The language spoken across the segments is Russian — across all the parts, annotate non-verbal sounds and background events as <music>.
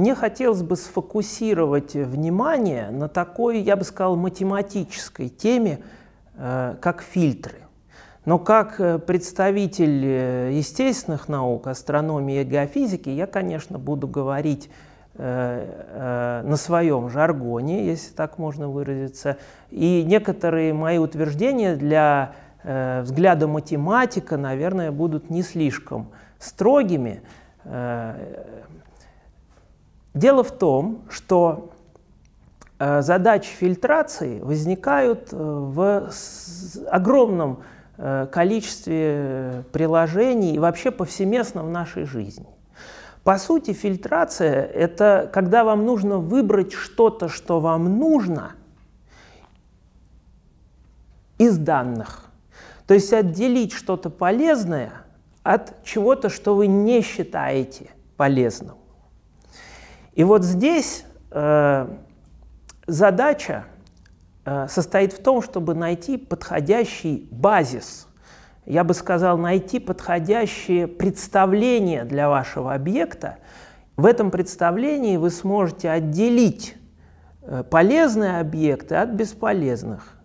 мне хотелось бы сфокусировать внимание на такой, я бы сказал, математической теме, э, как фильтры. Но как э, представитель э, естественных наук, астрономии и геофизики, я, конечно, буду говорить на своем жаргоне, если так можно выразиться. И некоторые мои утверждения для взгляда математика, наверное, будут не слишком строгими. Дело в том, что э, задачи фильтрации возникают э, в огромном э, количестве приложений и вообще повсеместно в нашей жизни. По сути, фильтрация – это когда вам нужно выбрать что-то, что вам нужно из данных. То есть отделить что-то полезное от чего-то, что вы не считаете полезным. И вот здесь э, задача э, состоит в том, чтобы найти подходящий базис. Я бы сказал, найти подходящее представление для вашего объекта. В этом представлении вы сможете отделить э, полезные объекты от бесполезных.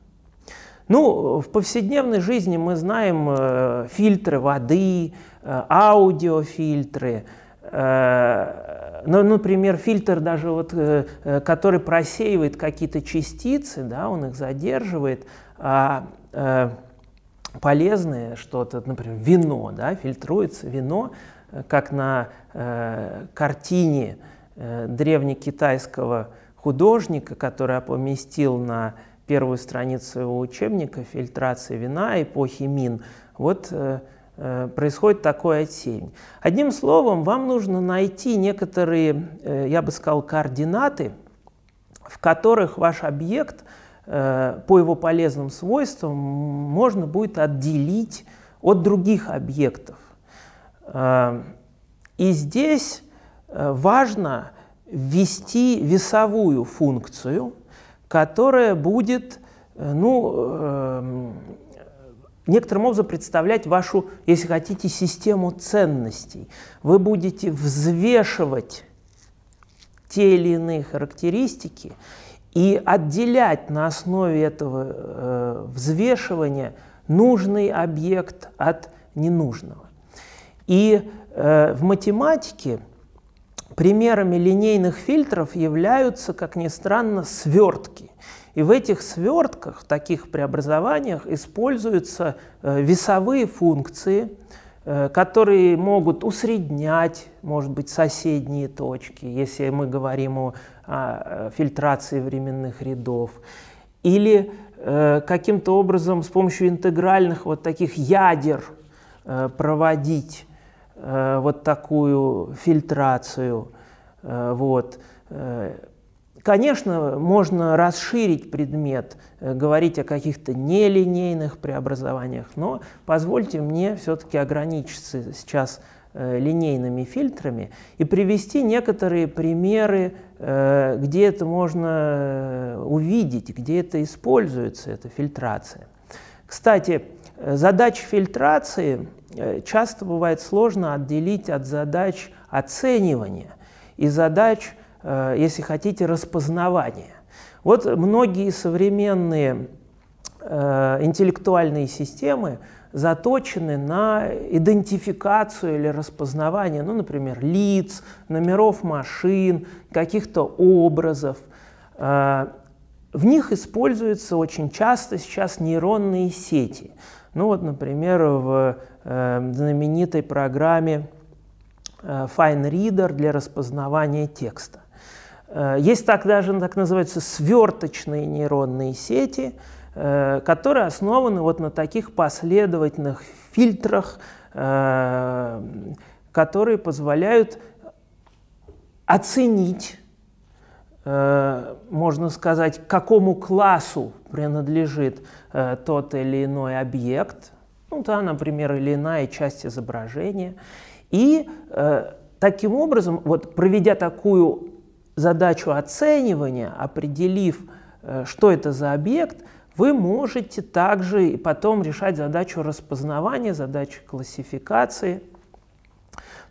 Ну, в повседневной жизни мы знаем э, фильтры воды, э, аудиофильтры, э, ну, например, фильтр даже вот, э, э, который просеивает какие-то частицы, да, он их задерживает, а э, полезное что-то, например, вино, да, фильтруется вино, как на э, картине э, древнекитайского художника, который поместил на первую страницу своего учебника «Фильтрация вина эпохи Мин». Вот э, Э, происходит такой отсеивание. Одним словом, вам нужно найти некоторые, э, я бы сказал, координаты, в которых ваш объект э, по его полезным свойствам можно будет отделить от других объектов. И здесь важно ввести весовую функцию, которая будет ну, некоторым образом представлять вашу, если хотите, систему ценностей. Вы будете взвешивать те или иные характеристики и отделять на основе этого э, взвешивания нужный объект от ненужного. И э, в математике примерами линейных фильтров являются, как ни странно, свертки. И в этих свертках, в таких преобразованиях используются э, весовые функции, э, которые могут усреднять, может быть, соседние точки, если мы говорим о, о фильтрации временных рядов, или э, каким-то образом с помощью интегральных вот таких ядер э, проводить э, вот такую фильтрацию. Э, вот. Конечно, можно расширить предмет, э, говорить о каких-то нелинейных преобразованиях, но позвольте мне все-таки ограничиться сейчас э, линейными фильтрами и привести некоторые примеры, э, где это можно увидеть, где это используется, эта фильтрация. Кстати, задачи фильтрации часто бывает сложно отделить от задач оценивания и задач если хотите, распознавания. Вот многие современные э, интеллектуальные системы заточены на идентификацию или распознавание, ну, например, лиц, номеров машин, каких-то образов. Э, в них используются очень часто сейчас нейронные сети. Ну вот, например, в знаменитой программе Fine Reader для распознавания текста. Э, есть так даже так называются сверточные нейронные сети, э, которые основаны вот на таких последовательных фильтрах, э, которые позволяют оценить, можно сказать, какому классу принадлежит тот или иной объект, ну да, например, или иная часть изображения. И таким образом, вот проведя такую задачу оценивания, определив, э, что это за объект, вы можете также потом решать задачу распознавания, задачу классификации.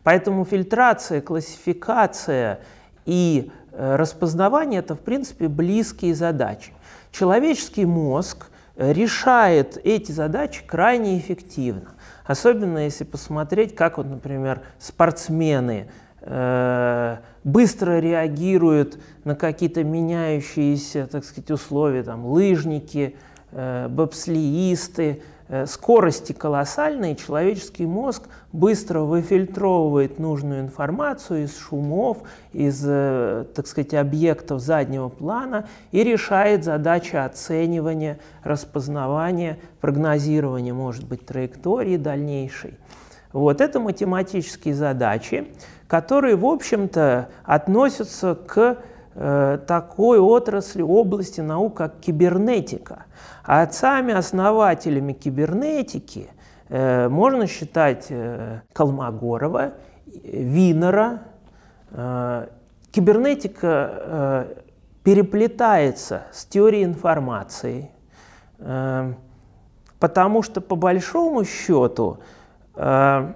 Поэтому фильтрация, классификация и распознавание – это, в принципе, близкие задачи. Человеческий мозг решает эти задачи крайне эффективно. Особенно если посмотреть, как, вот, например, спортсмены э, быстро реагируют на какие-то меняющиеся, так сказать, условия, там, лыжники, э, бобслеисты, Э, скорости колоссальные, человеческий мозг быстро выфильтровывает нужную информацию из шумов, из, э, так сказать, объектов заднего плана и решает задачи оценивания, распознавания, прогнозирования, может быть, траектории дальнейшей. Вот это математические задачи, которые, в общем-то, относятся к э, такой отрасли, области наук, как кибернетика – а отцами-основателями кибернетики э, можно считать э, Колмогорова, Винера. Э, кибернетика э, переплетается с теорией информации, э, потому что по большому счету э,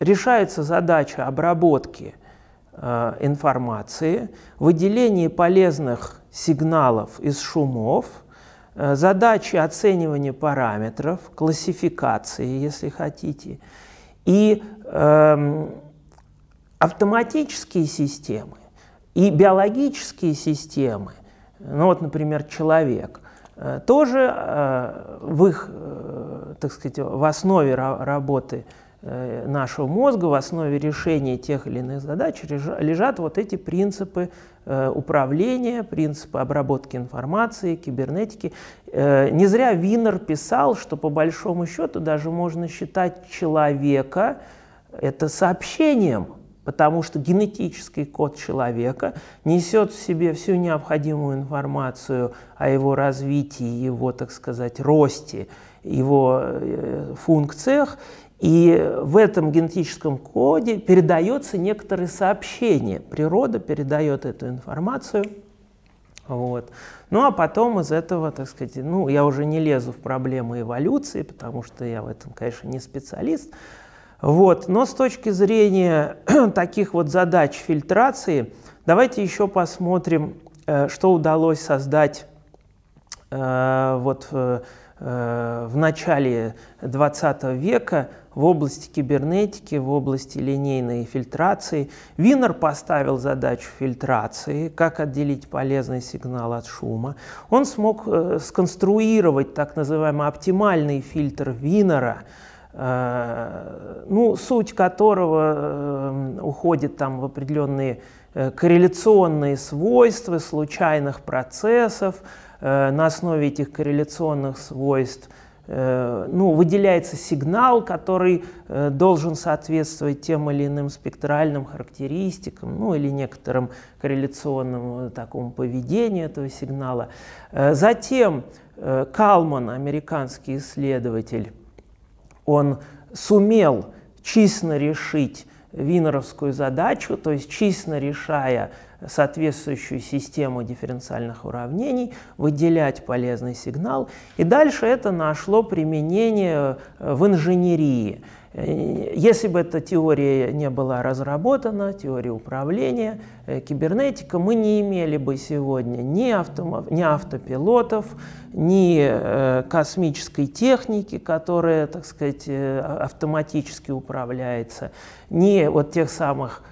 решается задача обработки э, информации, выделения полезных сигналов из шумов – Э, задачи оценивания параметров, классификации, если хотите, и э, автоматические системы, и биологические системы, ну вот, например, человек, э, тоже в их, так сказать, в основе работы нашего мозга, в основе решения тех или иных задач лежат вот эти принципы э, управления, принципы обработки информации, кибернетики. Э, не зря Винер писал, что по большому счету даже можно считать человека это сообщением, потому что генетический код человека несет в себе всю необходимую информацию о его развитии, его, так сказать, росте, его функциях, и в этом генетическом коде передается некоторые сообщения. Природа передает эту информацию. Вот. Ну а потом из этого, так сказать, ну я уже не лезу в проблемы эволюции, потому что я в этом, конечно, не специалист. Вот. Но с точки зрения <clears throat> таких вот задач фильтрации, давайте еще посмотрим, э, что удалось создать э, вот э, в начале 20 века в области кибернетики, в области линейной фильтрации. Винер поставил задачу фильтрации, как отделить полезный сигнал от шума. Он смог э, сконструировать так называемый оптимальный фильтр Винера, э, ну, суть которого э, уходит там в определенные э, корреляционные свойства случайных процессов. Э, на основе этих корреляционных свойств Э, ну, выделяется сигнал, который э, должен соответствовать тем или иным спектральным характеристикам, ну или некоторым корреляционному такому поведению этого сигнала. Затем Калман, американский исследователь, он сумел честно решить винеровскую задачу, то есть честно решая соответствующую систему дифференциальных уравнений, выделять полезный сигнал. И дальше это нашло применение э, в инженерии. Э, если бы эта теория не была разработана, теория управления, э, кибернетика, мы не имели бы сегодня ни, авто, ни автопилотов, ни космической техники, которая, так сказать, автоматически управляется, ни вот тех самых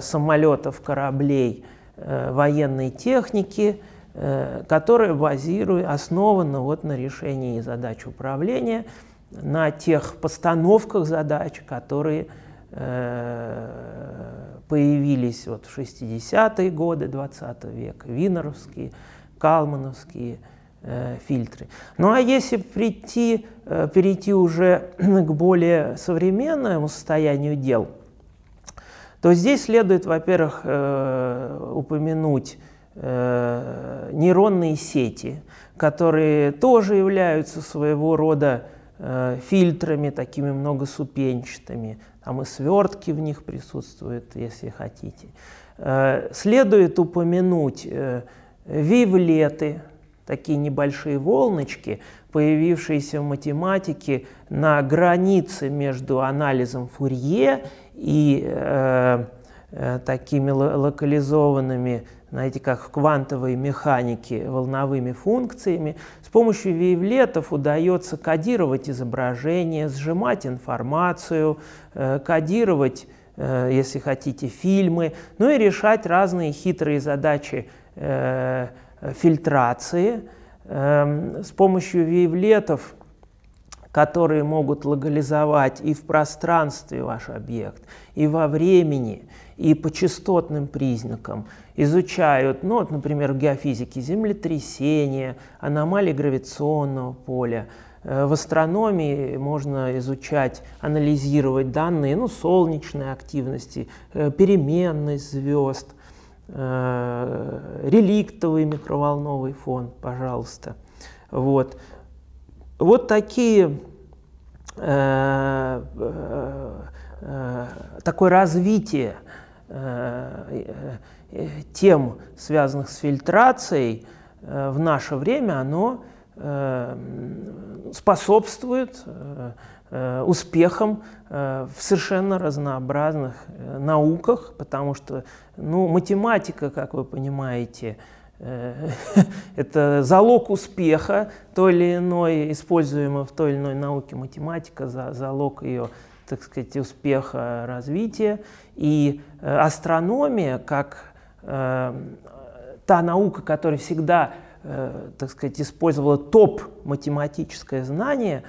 самолетов, кораблей, военной техники, э, которая базирует, основана вот на решении задач управления, на тех постановках задач, которые э, появились вот в 60-е годы 20 века, винеровские, калмановские фильтры. Ну а если прийти, перейти уже <clears throat> к более современному состоянию дел – то здесь следует, во-первых, э, упомянуть э, нейронные сети, которые тоже являются своего рода э, фильтрами, такими многосупенчатыми. Там и свертки в них присутствуют, если хотите. Следует упомянуть вивлеты, такие небольшие волночки, появившиеся в математике на границе между анализом Фурье и э, такими локализованными, знаете, как в квантовой механике, волновыми функциями. С помощью вейвлетов удается кодировать изображение, сжимать информацию, кодировать если хотите, фильмы, ну и решать разные хитрые задачи фильтрации. Эм, с помощью вейвлетов которые могут локализовать и в пространстве ваш объект, и во времени, и по частотным признакам. Изучают, ну, вот, например, в геофизике землетрясения, аномалии гравитационного поля. Э, в астрономии можно изучать, анализировать данные ну, солнечной активности, э, переменность звезд, э, реликтовый микроволновый фон, пожалуйста. Вот. Вот такие, э, э, э, такое развитие э, тем, связанных с фильтрацией, в наше время, оно способствует успехам в совершенно разнообразных науках, потому что ну, математика, как вы понимаете, <laughs> это залог успеха той или иной, используемой в той или иной науке математика, залог ее, так сказать, успеха развития. И э, астрономия, как э, та наука, которая всегда, так сказать, использовала топ-математическое знание,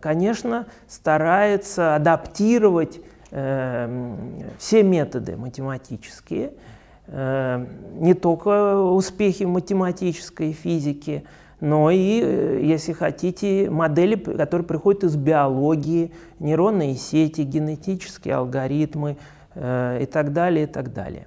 конечно, старается адаптировать все методы математические – Э, не только успехи в математической физике, но и, э, если хотите, модели, которые приходят из биологии, нейронные сети, генетические алгоритмы э, и так далее, и так далее.